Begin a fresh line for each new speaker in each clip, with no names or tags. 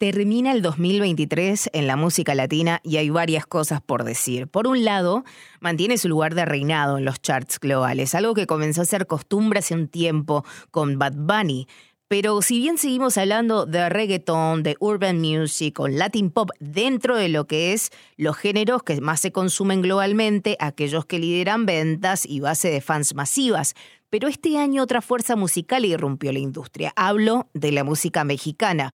Termina el 2023 en la música latina y hay varias cosas por decir. Por un lado, mantiene su lugar de reinado en los charts globales, algo que comenzó a ser costumbre hace un tiempo con Bad Bunny. Pero si bien seguimos hablando de reggaeton, de urban music o latin pop dentro de lo que es los géneros que más se consumen globalmente, aquellos que lideran ventas y base de fans masivas, pero este año otra fuerza musical irrumpió la industria. Hablo de la música mexicana.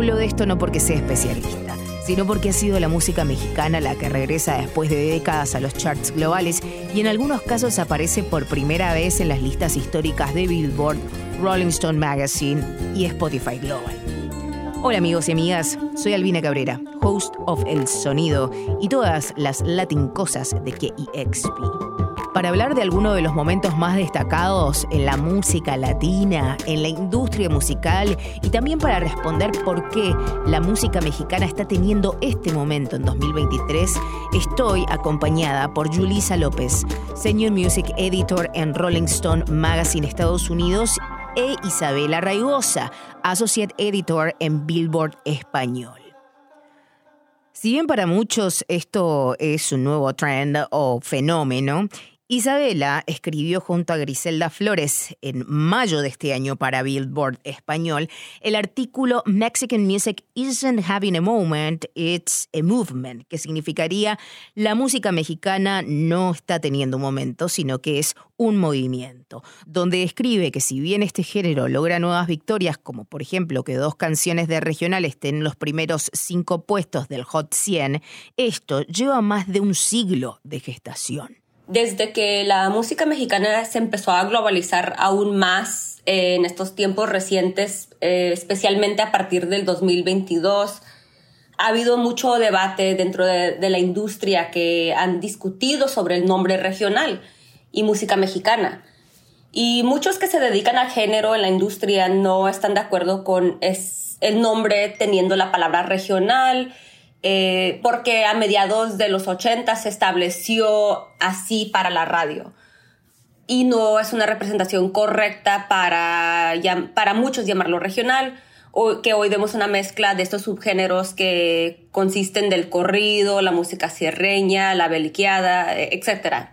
Hablo de esto no porque sea especialista, sino porque ha sido la música mexicana la que regresa después de décadas a los charts globales y en algunos casos aparece por primera vez en las listas históricas de Billboard, Rolling Stone Magazine y Spotify Global. Hola amigos y amigas, soy Albina Cabrera, host of El Sonido y todas las Latin cosas de KEXP para hablar de alguno de los momentos más destacados en la música latina, en la industria musical y también para responder por qué la música mexicana está teniendo este momento en 2023, estoy acompañada por Julisa López, Senior Music Editor en Rolling Stone Magazine Estados Unidos e Isabela Raigosa, Associate Editor en Billboard Español. Si bien para muchos esto es un nuevo trend o fenómeno, Isabela escribió junto a Griselda Flores en mayo de este año para Billboard Español el artículo Mexican Music Isn't Having a Moment, It's a Movement, que significaría la música mexicana no está teniendo un momento, sino que es un movimiento, donde escribe que si bien este género logra nuevas victorias, como por ejemplo que dos canciones de regional estén en los primeros cinco puestos del Hot 100, esto lleva más de un siglo de gestación
desde que la música mexicana se empezó a globalizar aún más eh, en estos tiempos recientes, eh, especialmente a partir del 2022, ha habido mucho debate dentro de, la industria que han discutido sobre el nombre regional y música mexicana. Y muchos que se dedican al género en la industria no están de acuerdo con el nombre teniendo la palabra regional eh, porque a mediados de los 80 se estableció así para la radio. Y no es una representación correcta para, para muchos llamarlo regional, o que hoy vemos una mezcla de estos subgéneros que consisten del corrido, la música sierreña, la beliqueada, e, etc.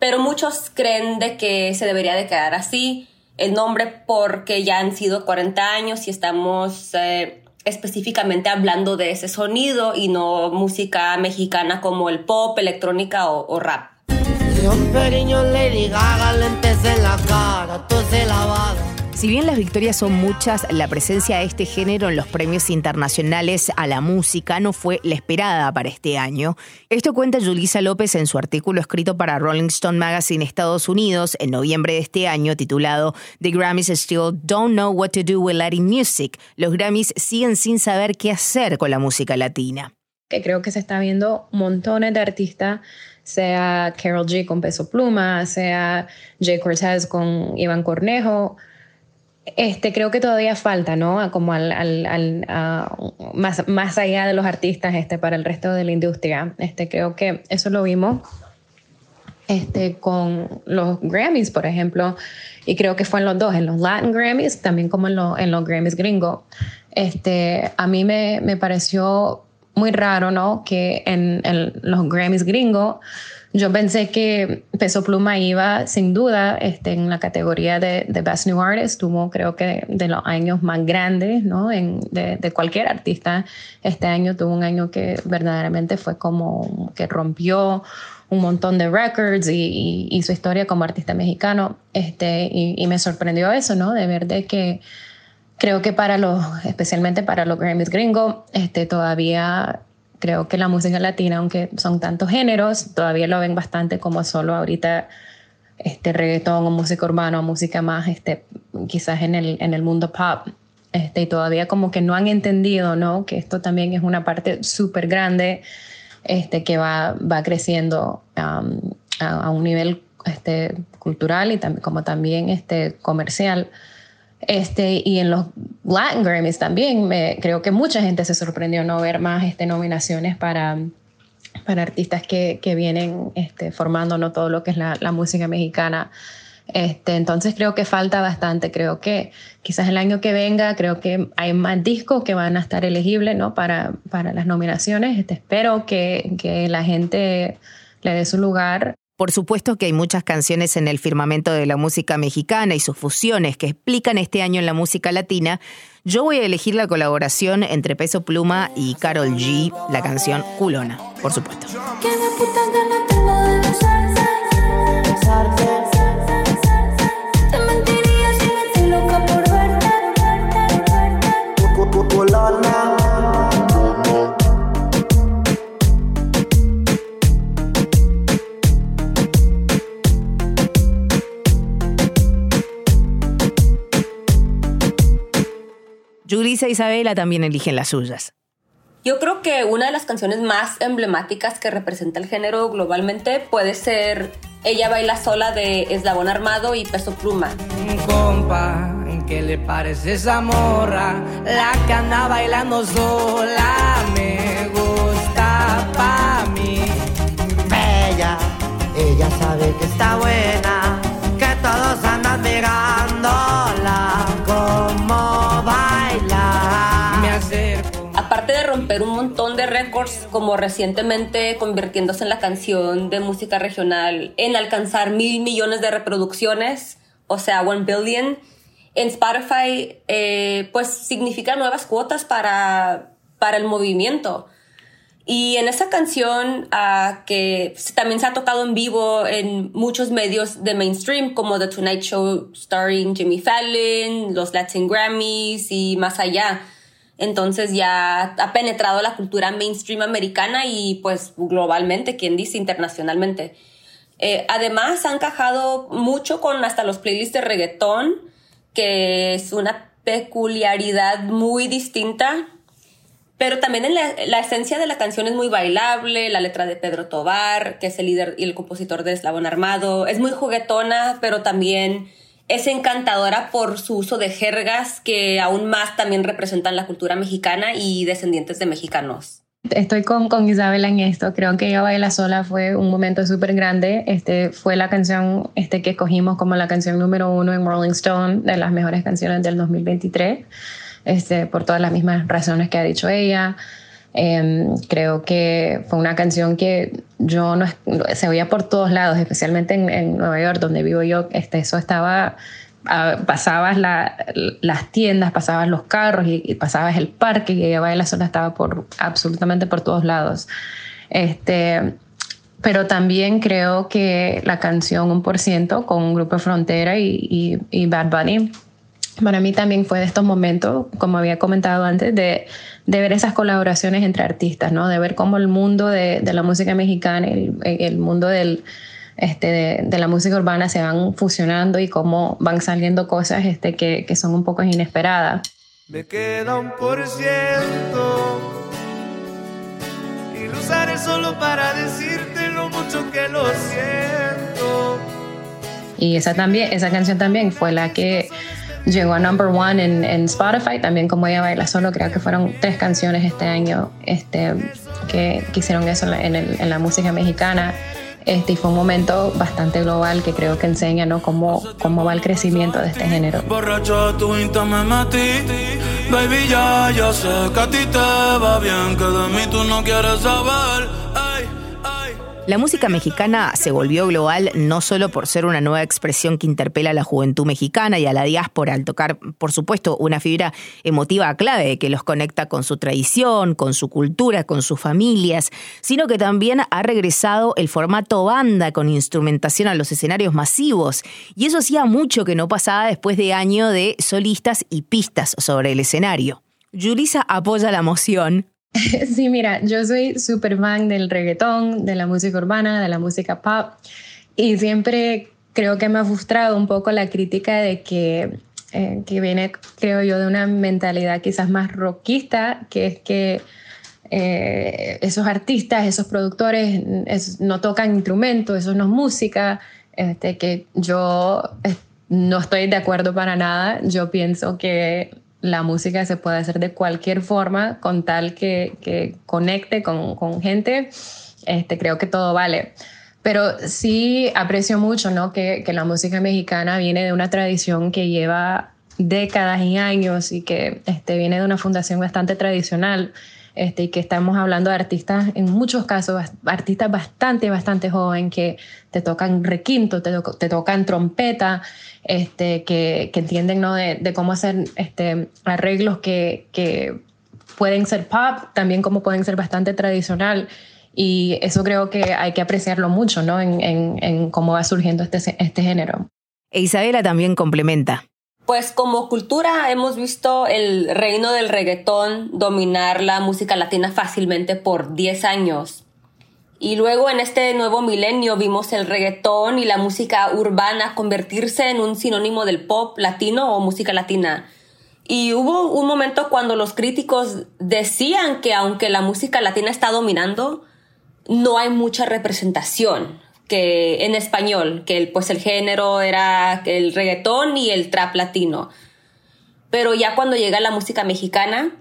Pero muchos creen de que se debería de quedar así el nombre porque ya han sido 40 años y estamos... Eh, específicamente hablando de ese sonido y no música mexicana como el pop, electrónica o, rap.
Si bien las victorias son muchas, la presencia de este género en los premios internacionales a la música no fue la esperada para este año. Esto cuenta Julissa López en su artículo escrito para Rolling Stone Magazine Estados Unidos en noviembre de este año, titulado The Grammys Still Don't Know What to Do with Latin Music. Los Grammys siguen sin saber qué hacer con la música latina.
Que creo que se está viendo montones de artistas sea Carol G con Peso Pluma, sea Jay Cortez con Iván Cornejo, este, creo que todavía falta, ¿no? Como al, más, más allá de los artistas, este, para el resto de la industria. Este, creo que eso lo vimos este, con los Grammys, por ejemplo, y creo que fue en los dos, en los Latin Grammys, también como en, en los Grammys gringo. Este, a mí me, me pareció muy raro, ¿no? Que en, en los Grammys gringo yo pensé que Peso Pluma iba sin duda este, en la categoría de, de, Best New Artist, tuvo creo que de los años más grandes ¿no? en, de, de, cualquier artista. Este año tuvo un año que verdaderamente fue como que rompió un montón de records y, y, su historia como artista mexicano. Este, y, y, me sorprendió eso, ¿no? De ver de que creo que para los, especialmente para los Grammys gringo, este, todavía creo que la música latina, aunque son tantos géneros, todavía lo ven bastante como solo ahorita este reggaetón o música urbana o música más este, quizás en el, en el mundo pop. Este, y todavía como que no han entendido ¿no? que esto también es una parte súper grande este, que va, va creciendo um, a, a, un nivel este, cultural y tam como también este, comercial. Este, y en los Latin Grammys también, me, creo que mucha gente se sorprendió no ver más este, nominaciones para, para artistas que, que vienen este, formando ¿no? todo lo que es la, la música mexicana. Este, entonces creo que falta bastante, creo que quizás el año que venga, creo que hay más discos que van a estar elegibles ¿no? para, para las nominaciones. Este, espero que, que la gente le dé su lugar
por supuesto que hay muchas canciones en el firmamento de la música mexicana y sus fusiones que explican este año en la música latina. Yo voy a elegir la colaboración entre Peso Pluma y Carol G, la canción Culona, por supuesto. E Isabela también eligen las suyas.
Yo creo que una de las canciones más emblemáticas que representa el género globalmente puede ser Ella baila sola de Eslabón Armado y Peso Pluma.
Compa, ¿qué le parece esa morra? La que anda bailando sola me gusta pa' mí.
Romper un montón de récords, como recientemente convirtiéndose en la canción de música regional en alcanzar mil millones de reproducciones, o sea, one billion, en Spotify, eh, pues significa nuevas cuotas para, para el movimiento. Y en esa canción, ah, que también se ha tocado en vivo en muchos medios de mainstream, como The Tonight Show starring Jimmy Fallon, los Latin Grammys y más allá. Entonces ya ha penetrado la cultura mainstream americana y pues globalmente, quien dice internacionalmente. Eh, además, ha encajado mucho con hasta los playlists de reggaetón, que es una peculiaridad muy distinta. Pero también en la, la esencia de la canción es muy bailable, la letra de Pedro Tobar, que es el líder y el compositor de Eslabón Armado, es muy juguetona, pero también es encantadora por su uso de jergas que aún más también representan la cultura mexicana y descendientes de mexicanos.
Estoy con, con Isabela en esto. Creo que ella baila sola fue un momento súper grande. Este, fue la canción este, que escogimos como la canción número uno en Rolling Stone de las mejores canciones del 2023, este, por todas las mismas razones que ha dicho ella. Em, creo que fue una canción que yo no se oía por todos lados, especialmente en, en Nueva York, donde vivo yo. Este, eso estaba ah, pasabas la, las tiendas, pasabas los carros y, y, pasabas el parque y ella baila sola estaba por absolutamente por todos lados. Este, pero también creo que la canción Un por ciento con Grupo Frontera y, y, y Bad Bunny para mí también fue de estos momentos, como había comentado antes, de, de, ver esas colaboraciones entre artistas, ¿no? De ver cómo el mundo de, de la música mexicana, el, el mundo del, este, de, de, la música urbana se van fusionando y cómo van saliendo cosas este, que, que son un poco inesperadas.
Me queda un por ciento y lo usaré solo para decirte lo mucho que lo siento.
Y esa, también, esa canción también fue la que llegó a number one en, en, Spotify, también como ella baila solo, creo que fueron tres canciones este año este, que, que hicieron eso en el, en la música mexicana. Este, y fue un momento bastante global que creo que enseña ¿no? cómo, cómo va el crecimiento de este género.
Borracho, tu me metí. Baby, ya, ya sé que a ti te va bien, que de mí tú no quieres saber.
La música mexicana se volvió global no solo por ser una nueva expresión que interpela a la juventud mexicana y a la diáspora al tocar, por supuesto, una fibra emotiva clave que los conecta con su tradición, con su cultura, con sus familias, sino que también ha regresado el formato banda con instrumentación a los escenarios masivos. Y eso hacía mucho que no pasaba después de años de solistas y pistas sobre el escenario. Yulisa apoya la moción,
Sí, mira, yo soy súper fan del reggaetón, de la música urbana, de la música pop, y siempre creo que me ha frustrado un poco la crítica de que, eh, que viene, creo yo, de una mentalidad quizás más rockista, que es que eh, esos artistas, esos productores es, no tocan instrumentos, eso no es música, este, que yo eh, no estoy de acuerdo para nada, yo pienso que la música se puede hacer de cualquier forma con tal que, que conecte con, con, gente, este, creo que todo vale. pero sí aprecio mucho ¿no? que, que la música mexicana viene de una tradición que lleva décadas y años y que este, viene de una fundación bastante tradicional este, y que estamos hablando de artistas, en muchos casos, artistas bastante, bastante joven que te tocan requinto, te, te tocan trompeta, este, que, que entienden ¿no? de, cómo hacer este, arreglos que, que pueden ser pop, también como pueden ser bastante tradicional. Y eso creo que hay que apreciarlo mucho, ¿no? En, en, en cómo va surgiendo este, este género.
E Isabela también complementa.
Pues como cultura hemos visto el reino del reggaetón dominar la música latina fácilmente por 10 años. Y luego en este nuevo milenio vimos el reggaetón y la música urbana convertirse en un sinónimo del pop latino o música latina. Y hubo un momento cuando los críticos decían que aunque la música latina está dominando, no hay mucha representación que en español, que el, pues el género era el reggaetón y el trap latino. Pero ya cuando llega la música mexicana,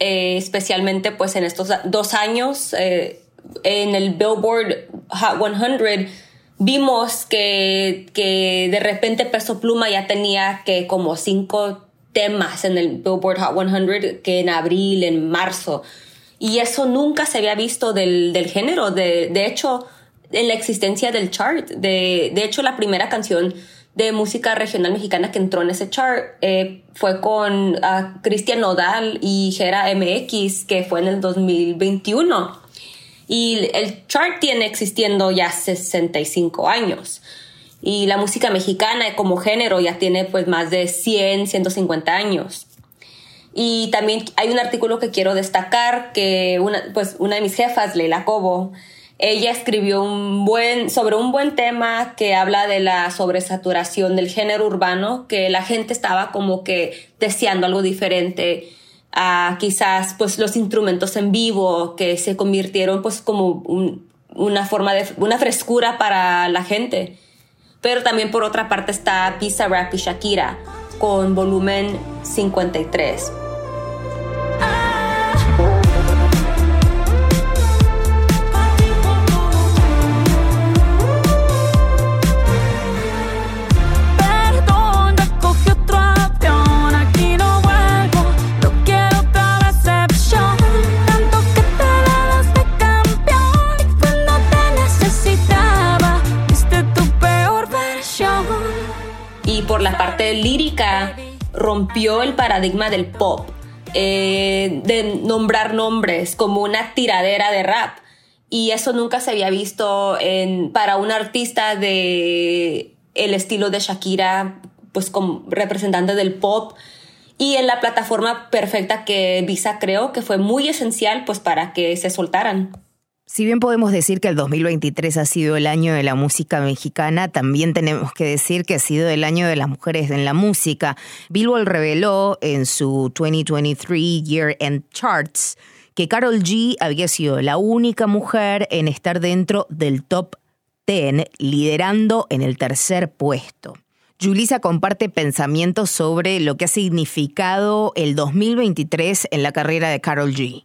eh, especialmente pues en estos dos años, eh, en el Billboard Hot 100, vimos que, que de repente Peso Pluma ya tenía que como cinco temas en el Billboard Hot 100 que en abril, en marzo. Y eso nunca se había visto del, del género. De, de hecho, en la existencia del chart. De, de hecho, la primera canción de música regional mexicana que entró en ese chart eh, fue con uh, Cristian Nodal y Gera MX, que fue en el 2021. Y el chart tiene existiendo ya 65 años. Y la música mexicana como género ya tiene pues más de 100, 150 años. Y también hay un artículo que quiero destacar que una, pues una de mis jefas, Leila Cobo, ella escribió un buen, sobre un buen tema que habla de la sobresaturación del género urbano, que la gente estaba como que deseando algo diferente a quizás pues los instrumentos en vivo que se convirtieron pues como una forma de una frescura para la gente. Pero también por otra parte está Pizza Rap y Shakira con volumen 53. Rompió el paradigma del pop, eh, de nombrar nombres como una tiradera de rap. Y eso nunca se había visto para un artista de el estilo de Shakira, pues como representante del pop. Y en la plataforma perfecta que Visa creó, que fue muy esencial pues para que se soltaran.
Si bien podemos decir que el 2023 ha sido el año de la música mexicana, también tenemos que decir que ha sido el año de las mujeres en la música. Billboard reveló en su 2023 Year End Charts que Carol G había sido la única mujer en estar dentro del top 10, liderando en el tercer puesto. Julissa comparte pensamientos sobre lo que ha significado el 2023 en la carrera de Carol G.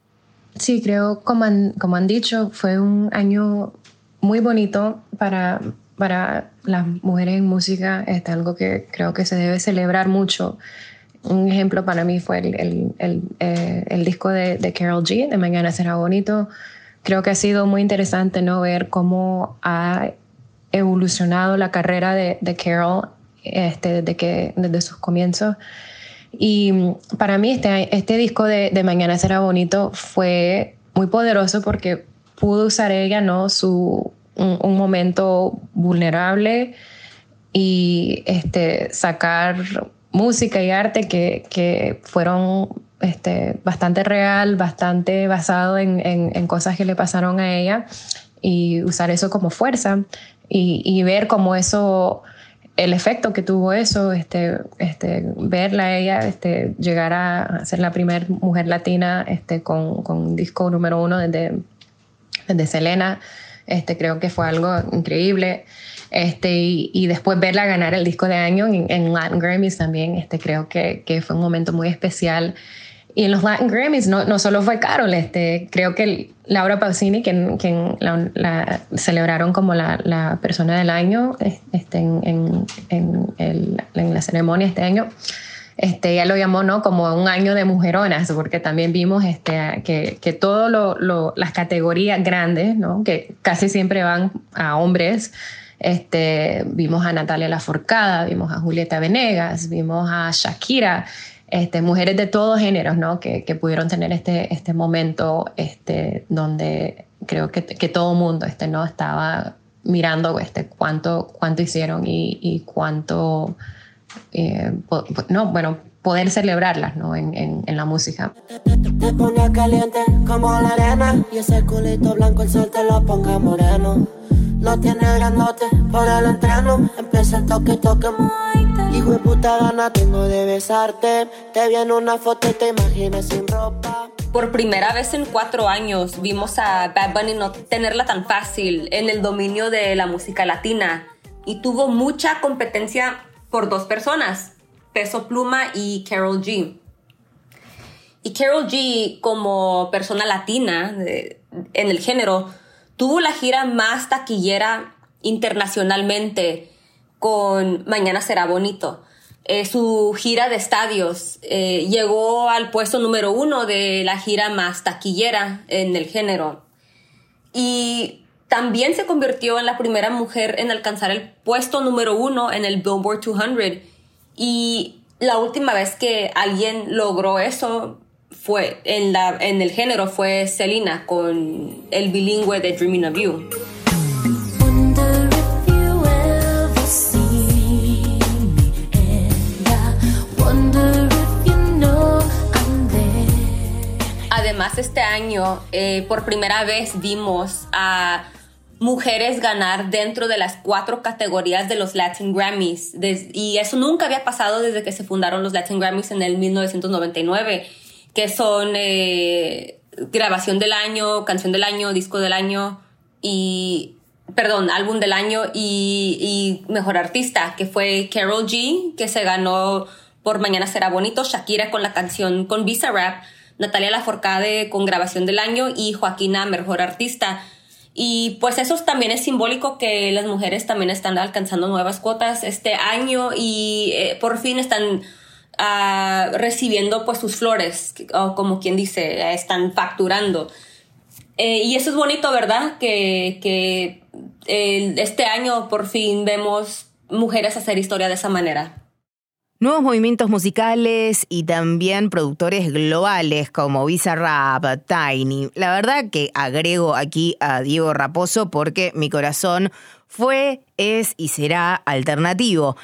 Sí, creo, como han, como han dicho, fue un año muy bonito para, para las mujeres en música. Es algo que creo que se debe celebrar mucho. Un ejemplo para mí fue el, el, el, eh, el disco de, de, Carol G, de Mañana será bonito. Creo que ha sido muy interesante ¿no? ver cómo ha evolucionado la carrera de, de Carol este, desde, que, desde sus comienzos. Y para mí este, este disco de, de, Mañana será bonito fue muy poderoso porque pudo usar ella ¿no? Su, un, un momento vulnerable y este, sacar música y arte que, que fueron este, bastante real, bastante basado en, en, en, cosas que le pasaron a ella y usar eso como fuerza y, y ver cómo eso el efecto que tuvo eso, este, este, verla ella este, llegar a ser la primera mujer latina este, con, con disco número uno desde, desde Selena, este, creo que fue algo increíble. Este, y, y, después verla ganar el disco de año en, en Latin Grammys también, este, creo que, que, fue un momento muy especial. Y en los Latin Grammys no, no solo fue Carol, este, creo que Laura Pausini, quien, quien la, celebraron como la, la, persona del año este, en, en, el, en, la ceremonia este año, este, ella lo llamó ¿no? como un año de mujeronas, porque también vimos este, que, que todas las categorías grandes, ¿no? que casi siempre van a hombres, este, vimos a Natalia Laforcada, vimos a Julieta Venegas, vimos a Shakira, este, mujeres de todos géneros, ¿no? Que, que, pudieron tener este, este momento este, donde creo que, que todo mundo este, ¿no? estaba mirando este, cuánto, cuánto hicieron y, y cuánto, eh, no, bueno, poder celebrarlas ¿no? en, en, en la música.
Te ponía caliente como la arena y ese culito blanco el sol te lo ponga moreno. Lo tiene grandote por el entreno, empieza el toque toque.
Por primera vez en cuatro años vimos a Bad Bunny no tenerla tan fácil en el dominio de la música latina. Y tuvo mucha competencia por dos personas, Peso Pluma y Carol G. Y Carol G, como persona latina en el género, tuvo la gira más taquillera internacionalmente con Mañana será bonito. Eh, su gira de estadios eh, llegó al puesto número uno de la gira más taquillera en el género. Y también se convirtió en la primera mujer en alcanzar el puesto número uno en el Billboard 200. Y la última vez que alguien logró eso fue en, la, en el género fue Selena con el bilingüe de Dreaming of You. Además, este año, eh, por primera vez vimos a mujeres ganar dentro de las cuatro categorías de los Latin Grammys. y eso nunca había pasado desde que se fundaron los Latin Grammys en el 1999, que son eh, grabación del año, canción del año, disco del año y, perdón, álbum del año y, y mejor artista, que fue Carol G, que se ganó por Mañana será bonito, Shakira con la canción con Visa Rap Natalia Laforcade con grabación del año y Joaquina Mejor Artista. Y pues eso también es simbólico que las mujeres también están alcanzando nuevas cuotas este año y eh, por fin están ah, recibiendo pues sus flores, como quien dice, están facturando. Eh, y eso es bonito, ¿verdad? Que, que este año por fin vemos mujeres hacer historia de esa manera.
Nuevos movimientos musicales y también productores globales como Bizarrap, Tiny. La verdad que agrego aquí a Diego Raposo porque mi corazón fue, es y será alternativo.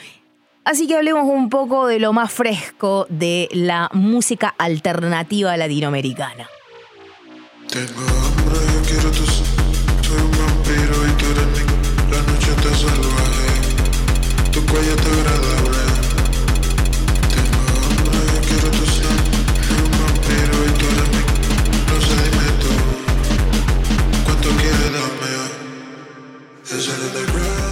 Así que hablemos un poco de lo más fresco de la música alternativa latinoamericana.
Tengo hambre, quiero tu Soy un vampiro y tú eres. La noche está salvaje. Tu cuello está agradable.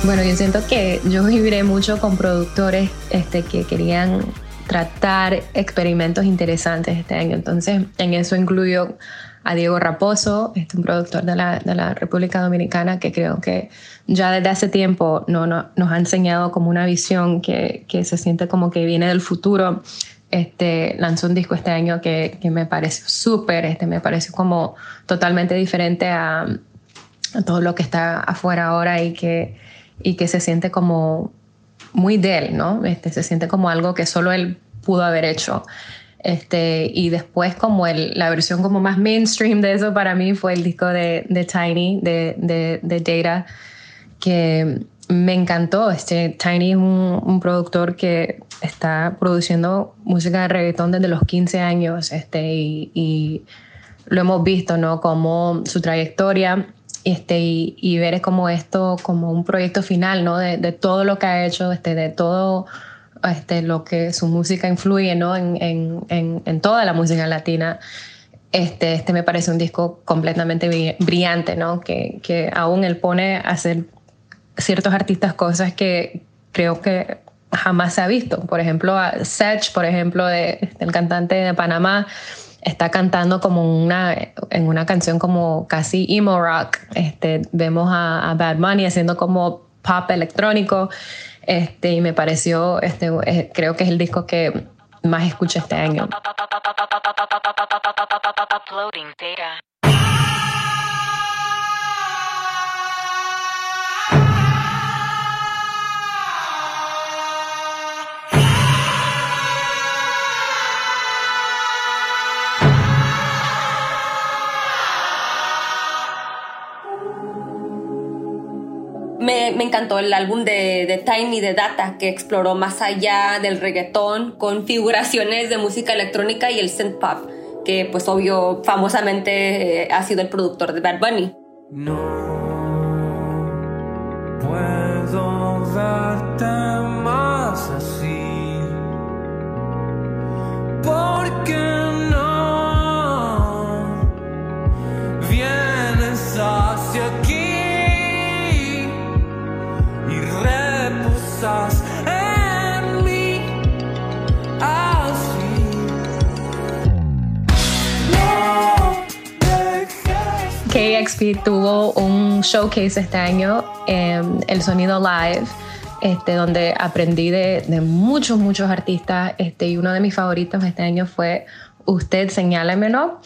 Bueno, yo siento que yo viviré mucho con productores este, que querían tratar experimentos interesantes este año. Entonces, en eso incluyo a Diego Raposo, este, un productor de la, de la República Dominicana que creo que ya desde hace tiempo no, no, nos ha enseñado como una visión que, que, se siente como que viene del futuro. Este, lanzó un disco este año que, que me pareció súper, este, me pareció como totalmente diferente a todo lo que está afuera ahora y que y que se siente como muy de él, ¿no? Este, se siente como algo que solo él pudo haber hecho. Este, y después como el, la versión como más mainstream de eso para mí fue el disco de, de Tiny, de, de, de, Data, que me encantó. Este, Tiny es un, un, productor que está produciendo música de reggaetón desde los 15 años este, y, y lo hemos visto, ¿no? Como su trayectoria este, y, y, ver como esto como un proyecto final, ¿no? De, todo lo que ha hecho, este, de todo este, lo que su música influye, ¿no? En, en, en, toda la música latina. Este, este me parece un disco completamente brillante, ¿no? Que, que aún él pone a hacer ciertos artistas cosas que creo que jamás se ha visto. Por ejemplo, Sech, por ejemplo, de, el cantante de Panamá, está cantando como una, en una canción como casi emo rock. Este, vemos a, Bad Bunny haciendo como pop electrónico. Este, y me pareció, este, eh, creo que es el disco que más escuché este año.
Me, encantó el álbum de, de, Tiny de Data, que exploró más allá del reggaetón con figuraciones de música electrónica y el synth pop, que pues obvio famosamente eh, ha sido el productor de Bad Bunny.
KXP tuvo un showcase este año, em, El Sonido Live, este, donde aprendí de, de, muchos, muchos artistas, este, y uno de mis favoritos este año fue Usted Señálemelo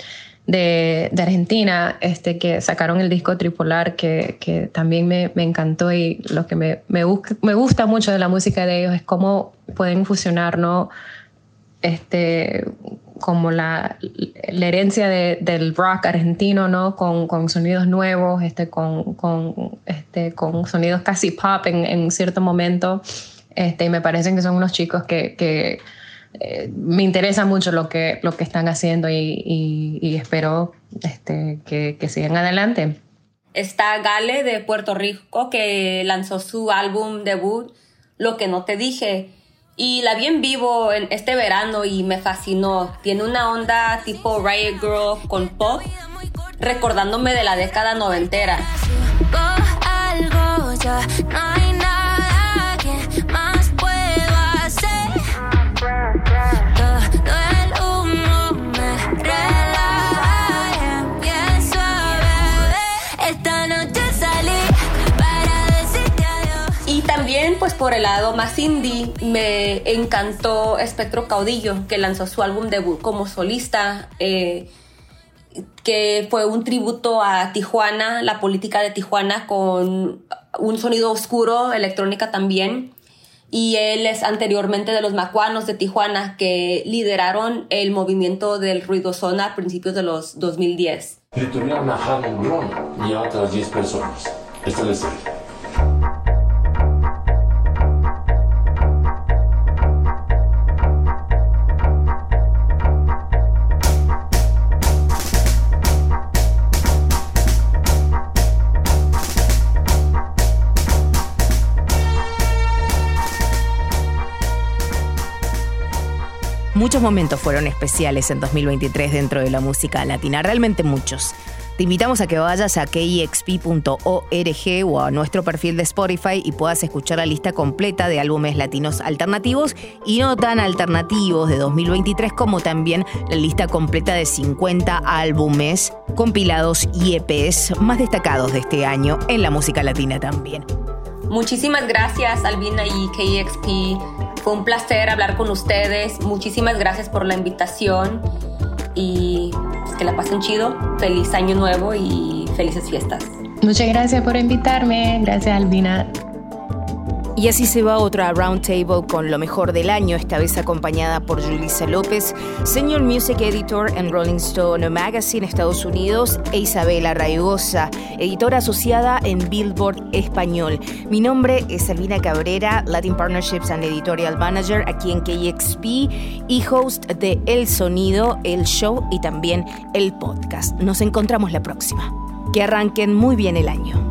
de, de, Argentina, este, que sacaron el disco Tripolar, que, que también me, me, encantó y lo que me, me, me, gusta mucho de la música de ellos es cómo pueden fusionar, ¿no? Este, como la, la herencia de, del rock argentino, ¿no? Con, con sonidos nuevos, este, con, con, este, con sonidos casi pop en, en cierto momento. Este, y me parecen que son unos chicos que, que eh, me interesa mucho lo que, lo que están haciendo y, espero este, que, que, sigan adelante.
Está Gale de Puerto Rico que lanzó su álbum debut, Lo que no te dije. Y la vi en vivo en este verano y me fascinó. Tiene una onda tipo Riot Girl con pop, recordándome de la década noventera. Pues por el lado más indie, me encantó Espectro Caudillo, que lanzó su álbum debut como solista, eh, que fue un tributo a Tijuana, la política de Tijuana, con un sonido oscuro, electrónica también. Y él es anteriormente de los macuanos de Tijuana, que lideraron el movimiento del ruido zona a principios de los 2010.
y a otras 10 personas. Esta es
Muchos momentos fueron especiales en 2023 dentro de la música latina, realmente muchos. Te invitamos a que vayas a kixp.org o a nuestro perfil de Spotify y puedas escuchar la lista completa de álbumes latinos alternativos y no tan alternativos de 2023, como también la lista completa de 50 álbumes compilados y EPs más destacados de este año en la música latina también.
Muchísimas gracias, Albina y KXP fue un placer hablar con ustedes. Muchísimas gracias por la invitación y pues, que la pasen chido. Feliz año nuevo y felices fiestas.
Muchas gracias por invitarme. Gracias, Albina.
Y así se va otra Roundtable con lo mejor del año, esta vez acompañada por Julissa López, Senior Music Editor en Rolling Stone Magazine Estados Unidos, e Isabela Raigosa, editora asociada en Billboard Español. Mi nombre es Albina Cabrera, Latin Partnerships and Editorial Manager aquí en KXP y host de El Sonido, el show y también el podcast. Nos encontramos la próxima. Que arranquen muy bien el año.